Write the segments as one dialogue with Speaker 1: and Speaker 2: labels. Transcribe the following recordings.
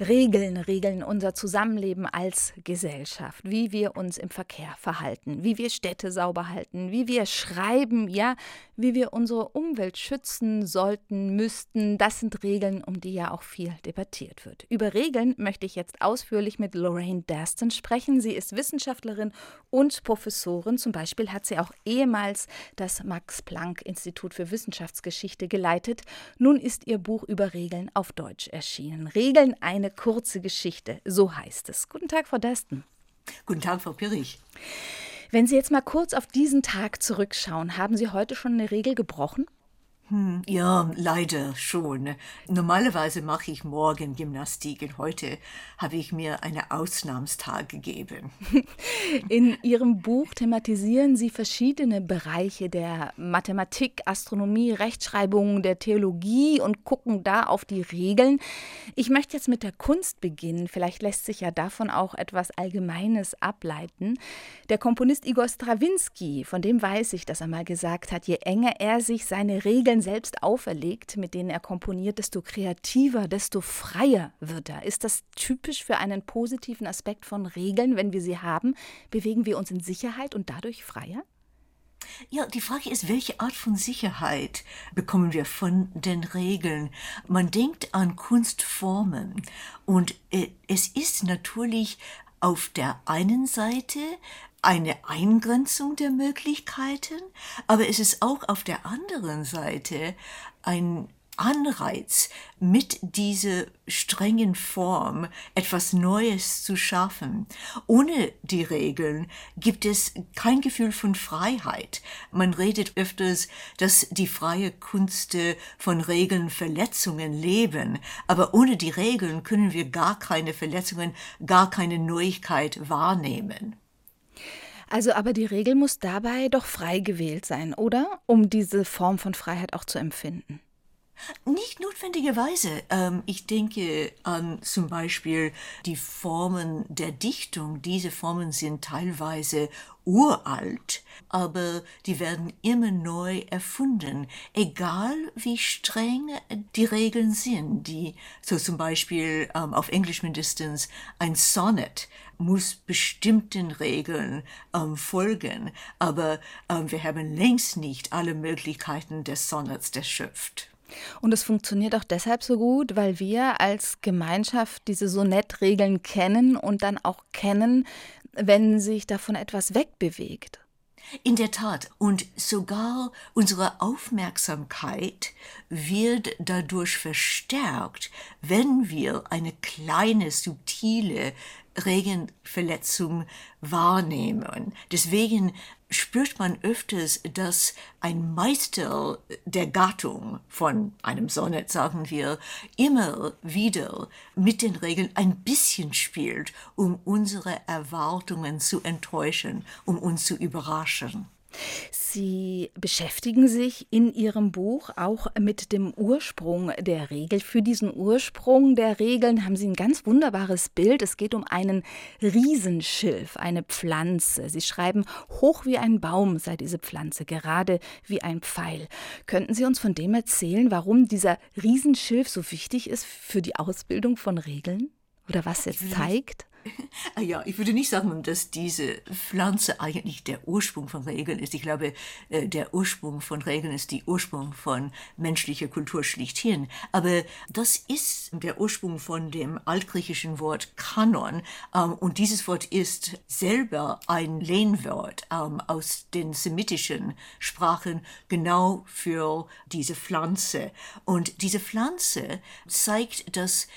Speaker 1: Regeln regeln unser Zusammenleben als Gesellschaft, wie wir uns im Verkehr verhalten, wie wir Städte sauber halten, wie wir schreiben, ja, wie wir unsere Umwelt schützen sollten, müssten. Das sind Regeln, um die ja auch viel debattiert wird. Über Regeln möchte ich jetzt ausführlich mit Lorraine Daston sprechen. Sie ist Wissenschaftlerin und Professorin. Zum Beispiel hat sie auch ehemals das Max-Planck-Institut für Wissenschaftsgeschichte geleitet. Nun ist ihr Buch über Regeln auf Deutsch erschienen. Regeln eine eine kurze Geschichte, so heißt es. Guten Tag, Frau Desten.
Speaker 2: Guten Tag, Frau Pirich.
Speaker 1: Wenn Sie jetzt mal kurz auf diesen Tag zurückschauen, haben Sie heute schon eine Regel gebrochen?
Speaker 2: Hm, ja, leider schon. Normalerweise mache ich morgen Gymnastik und heute habe ich mir einen Ausnahmstag gegeben.
Speaker 1: In Ihrem Buch thematisieren Sie verschiedene Bereiche der Mathematik, Astronomie, Rechtschreibung, der Theologie und gucken da auf die Regeln. Ich möchte jetzt mit der Kunst beginnen. Vielleicht lässt sich ja davon auch etwas Allgemeines ableiten. Der Komponist Igor Strawinski, von dem weiß ich, dass er mal gesagt hat, je enger er sich seine Regeln Regeln selbst auferlegt, mit denen er komponiert, desto kreativer, desto freier wird er. Ist das typisch für einen positiven Aspekt von Regeln? Wenn wir sie haben, bewegen wir uns in Sicherheit und dadurch freier?
Speaker 2: Ja, die Frage ist, welche Art von Sicherheit bekommen wir von den Regeln? Man denkt an Kunstformen und äh, es ist natürlich auf der einen Seite eine Eingrenzung der Möglichkeiten, aber es ist auch auf der anderen Seite ein Anreiz, mit dieser strengen Form etwas Neues zu schaffen. Ohne die Regeln gibt es kein Gefühl von Freiheit. Man redet öfters, dass die freie Kunst von Regeln Verletzungen leben, aber ohne die Regeln können wir gar keine Verletzungen, gar keine Neuigkeit wahrnehmen.
Speaker 1: Also aber die Regel muss dabei doch frei gewählt sein, oder? Um diese Form von Freiheit auch zu empfinden.
Speaker 2: Nicht notwendigerweise. Ähm, ich denke an zum Beispiel die Formen der Dichtung. Diese Formen sind teilweise uralt, aber die werden immer neu erfunden, egal wie streng die Regeln sind. Die, so zum Beispiel ähm, auf Englisch mindestens ein Sonnet muss bestimmten Regeln ähm, folgen, aber ähm, wir haben längst nicht alle Möglichkeiten des Sonnets erschöpft.
Speaker 1: Und es funktioniert auch deshalb so gut, weil wir als Gemeinschaft diese Sonettregeln kennen und dann auch kennen, wenn sich davon etwas wegbewegt.
Speaker 2: In der Tat, und sogar unsere Aufmerksamkeit wird dadurch verstärkt, wenn wir eine kleine, subtile Regenverletzung wahrnehmen. Deswegen spürt man öfters, dass ein Meister der Gattung von einem Sonett, sagen wir, immer wieder mit den Regeln ein bisschen spielt, um unsere Erwartungen zu enttäuschen, um uns zu überraschen.
Speaker 1: Sie beschäftigen sich in Ihrem Buch auch mit dem Ursprung der Regel. Für diesen Ursprung der Regeln haben Sie ein ganz wunderbares Bild. Es geht um einen Riesenschilf, eine Pflanze. Sie schreiben, hoch wie ein Baum sei diese Pflanze, gerade wie ein Pfeil. Könnten Sie uns von dem erzählen, warum dieser Riesenschilf so wichtig ist für die Ausbildung von Regeln? Oder was er zeigt?
Speaker 2: Ah ja, ich würde nicht sagen, dass diese Pflanze eigentlich der Ursprung von Regeln ist. Ich glaube, äh, der Ursprung von Regeln ist die Ursprung von menschlicher Kultur schlichthin. Aber das ist der Ursprung von dem altgriechischen Wort Kanon. Ähm, und dieses Wort ist selber ein Lehnwort ähm, aus den semitischen Sprachen genau für diese Pflanze. Und diese Pflanze zeigt, dass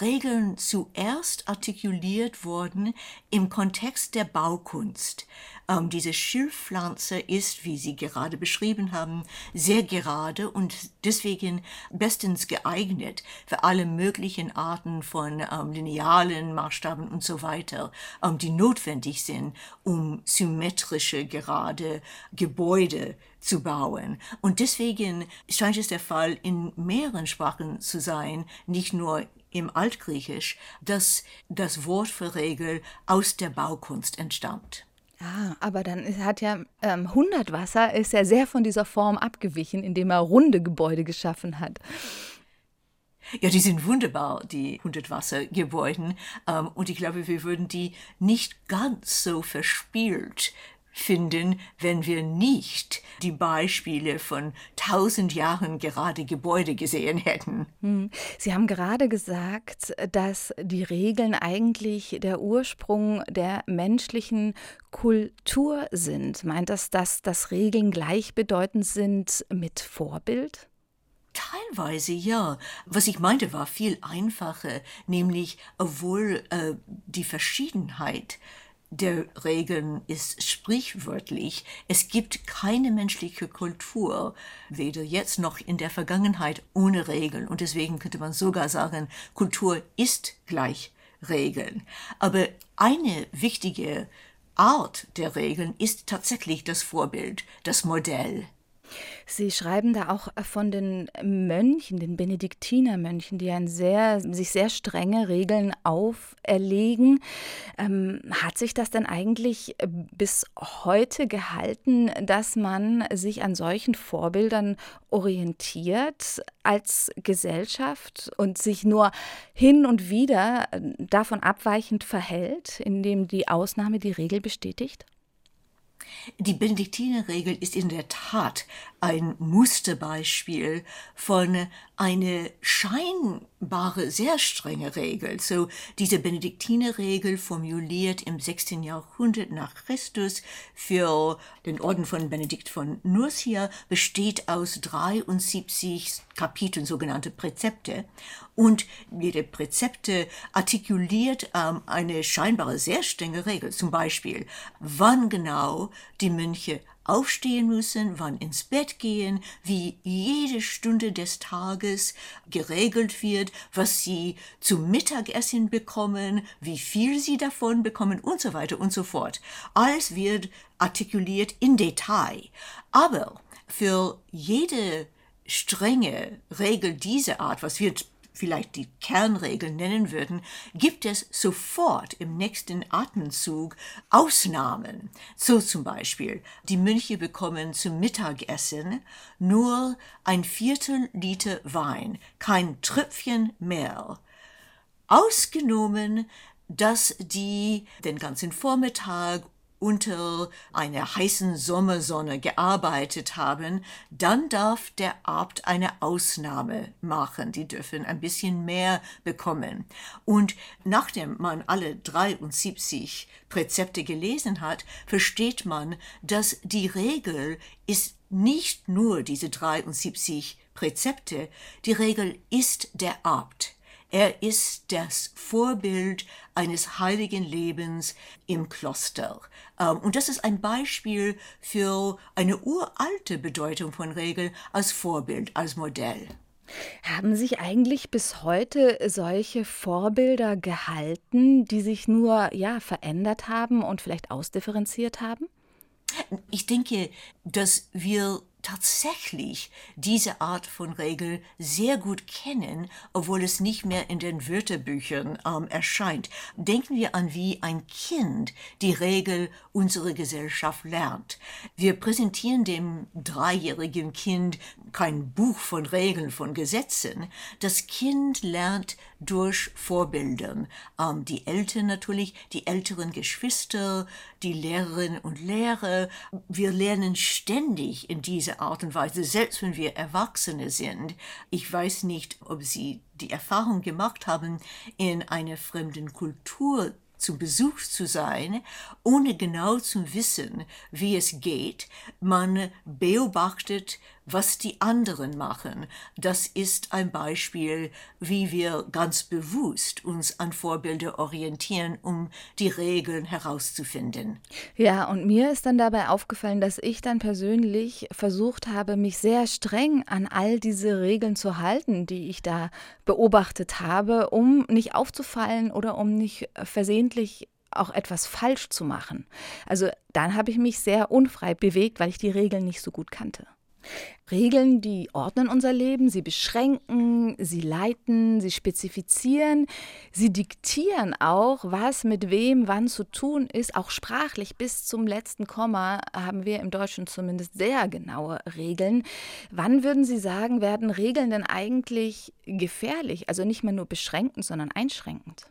Speaker 2: Regeln zuerst artikuliert wurden im Kontext der Baukunst. Ähm, diese Schilfpflanze ist, wie Sie gerade beschrieben haben, sehr gerade und deswegen bestens geeignet für alle möglichen Arten von ähm, Linealen, Maßstaben und so weiter, ähm, die notwendig sind, um symmetrische, gerade Gebäude zu bauen. Und deswegen scheint es der Fall in mehreren Sprachen zu sein, nicht nur im Altgriechisch, dass das Wort für Regel aus der Baukunst entstammt.
Speaker 1: Ah, aber dann hat ja ähm, Hundertwasser ist ja sehr von dieser Form abgewichen, indem er runde Gebäude geschaffen hat.
Speaker 2: Ja, die sind wunderbar, die Hundertwassergebäuden. Ähm, und ich glaube, wir würden die nicht ganz so verspielt finden, wenn wir nicht die Beispiele von tausend Jahren gerade Gebäude gesehen hätten.
Speaker 1: Hm. Sie haben gerade gesagt, dass die Regeln eigentlich der Ursprung der menschlichen Kultur sind. Meint das, dass, dass Regeln gleichbedeutend sind mit Vorbild?
Speaker 2: Teilweise ja. Was ich meinte, war viel einfacher, nämlich obwohl äh, die Verschiedenheit der Regeln ist sprichwörtlich. Es gibt keine menschliche Kultur, weder jetzt noch in der Vergangenheit, ohne Regeln. Und deswegen könnte man sogar sagen, Kultur ist gleich Regeln. Aber eine wichtige Art der Regeln ist tatsächlich das Vorbild, das Modell.
Speaker 1: Sie schreiben da auch von den Mönchen, den Benediktinermönchen, die ein sehr, sich sehr strenge Regeln auferlegen. Ähm, hat sich das denn eigentlich bis heute gehalten, dass man sich an solchen Vorbildern orientiert als Gesellschaft und sich nur hin und wieder davon abweichend verhält, indem die Ausnahme die Regel bestätigt?
Speaker 2: Die Benediktinerregel ist in der Tat ein Musterbeispiel von einer scheinbare sehr strenge Regel. So diese Benediktinerregel formuliert im 6. Jahrhundert nach Christus für den Orden von Benedikt von Nursia besteht aus 73 Kapiteln, sogenannte Präzepte. Und jede Präzepte artikuliert ähm, eine scheinbare sehr strenge Regel. Zum Beispiel, wann genau die Mönche aufstehen müssen, wann ins Bett gehen, wie jede Stunde des Tages geregelt wird, was sie zum Mittagessen bekommen, wie viel sie davon bekommen und so weiter und so fort. Alles wird artikuliert in Detail. Aber für jede strenge Regel dieser Art, was wir vielleicht die Kernregel nennen würden, gibt es sofort im nächsten Atemzug Ausnahmen. So zum Beispiel, die Mönche bekommen zum Mittagessen nur ein Viertel Liter Wein, kein Tröpfchen mehr. Ausgenommen, dass die den ganzen Vormittag unter einer heißen Sommersonne gearbeitet haben, dann darf der Abt eine Ausnahme machen. Die dürfen ein bisschen mehr bekommen. Und nachdem man alle 73 Präzepte gelesen hat, versteht man, dass die Regel ist nicht nur diese 73 Präzepte, die Regel ist der Abt. Er ist das Vorbild eines heiligen Lebens im Kloster. Ähm, und das ist ein Beispiel für eine uralte Bedeutung von Regeln als Vorbild, als Modell.
Speaker 1: Haben sich eigentlich bis heute solche Vorbilder gehalten, die sich nur ja verändert haben und vielleicht ausdifferenziert haben?
Speaker 2: Ich denke, dass wir tatsächlich diese Art von Regel sehr gut kennen, obwohl es nicht mehr in den Wörterbüchern ähm, erscheint. Denken wir an, wie ein Kind die Regel unserer Gesellschaft lernt. Wir präsentieren dem dreijährigen Kind kein Buch von Regeln, von Gesetzen. Das Kind lernt durch Vorbildern. Ähm, die Eltern natürlich, die älteren Geschwister, die Lehrerinnen und Lehrer. Wir lernen ständig in dieser Art und Weise, selbst wenn wir Erwachsene sind. Ich weiß nicht, ob Sie die Erfahrung gemacht haben, in einer fremden Kultur zu Besuch zu sein, ohne genau zu wissen, wie es geht. Man beobachtet, was die anderen machen. Das ist ein Beispiel, wie wir ganz bewusst uns an Vorbilder orientieren, um die Regeln herauszufinden.
Speaker 1: Ja, und mir ist dann dabei aufgefallen, dass ich dann persönlich versucht habe, mich sehr streng an all diese Regeln zu halten, die ich da beobachtet habe, um nicht aufzufallen oder um nicht versehentlich auch etwas falsch zu machen. Also dann habe ich mich sehr unfrei bewegt, weil ich die Regeln nicht so gut kannte. Regeln, die ordnen unser Leben, sie beschränken, sie leiten, sie spezifizieren, sie diktieren auch, was mit wem wann zu tun ist. Auch sprachlich bis zum letzten Komma haben wir im Deutschen zumindest sehr genaue Regeln. Wann würden Sie sagen, werden Regeln denn eigentlich gefährlich? Also nicht mehr nur beschränkend, sondern einschränkend?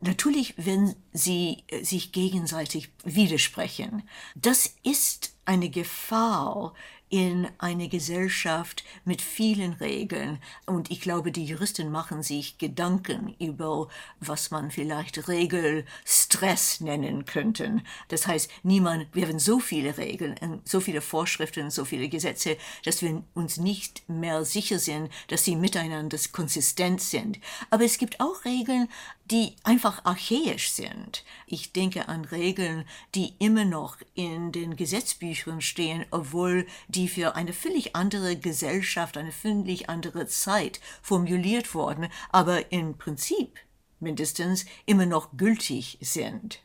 Speaker 2: Natürlich, wenn sie äh, sich gegenseitig widersprechen. Das ist eine Gefahr, in eine Gesellschaft mit vielen Regeln. Und ich glaube, die Juristen machen sich Gedanken über, was man vielleicht Regelstress nennen könnten. Das heißt, niemand, wir haben so viele Regeln, so viele Vorschriften, so viele Gesetze, dass wir uns nicht mehr sicher sind, dass sie miteinander konsistent sind. Aber es gibt auch Regeln, die einfach archaisch sind. Ich denke an Regeln, die immer noch in den Gesetzbüchern stehen, obwohl die für eine völlig andere Gesellschaft, eine völlig andere Zeit formuliert wurden, aber im Prinzip mindestens immer noch gültig sind.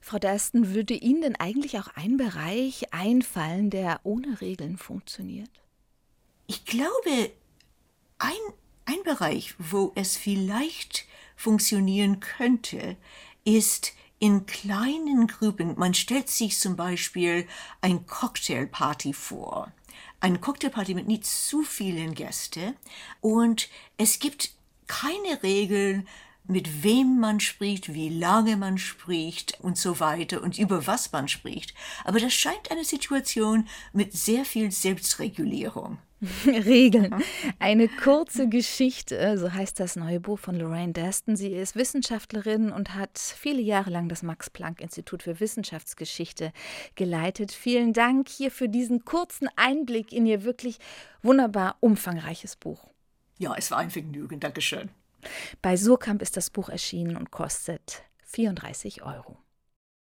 Speaker 1: Frau Dersten, würde Ihnen denn eigentlich auch ein Bereich einfallen, der ohne Regeln funktioniert?
Speaker 2: Ich glaube, ein, ein Bereich, wo es vielleicht funktionieren könnte, ist in kleinen Gruppen. Man stellt sich zum Beispiel ein Cocktailparty vor. Eine Cocktailparty mit nicht zu vielen Gästen und es gibt keine Regeln, mit wem man spricht, wie lange man spricht und so weiter und über was man spricht. Aber das scheint eine Situation mit sehr viel Selbstregulierung.
Speaker 1: Regeln. Eine kurze Geschichte, so heißt das neue Buch von Lorraine Daston. Sie ist Wissenschaftlerin und hat viele Jahre lang das Max-Planck-Institut für Wissenschaftsgeschichte geleitet. Vielen Dank hier für diesen kurzen Einblick in ihr wirklich wunderbar umfangreiches Buch.
Speaker 2: Ja, es war ein Vergnügen. Dankeschön.
Speaker 1: Bei Surkamp ist das Buch erschienen und kostet 34 Euro.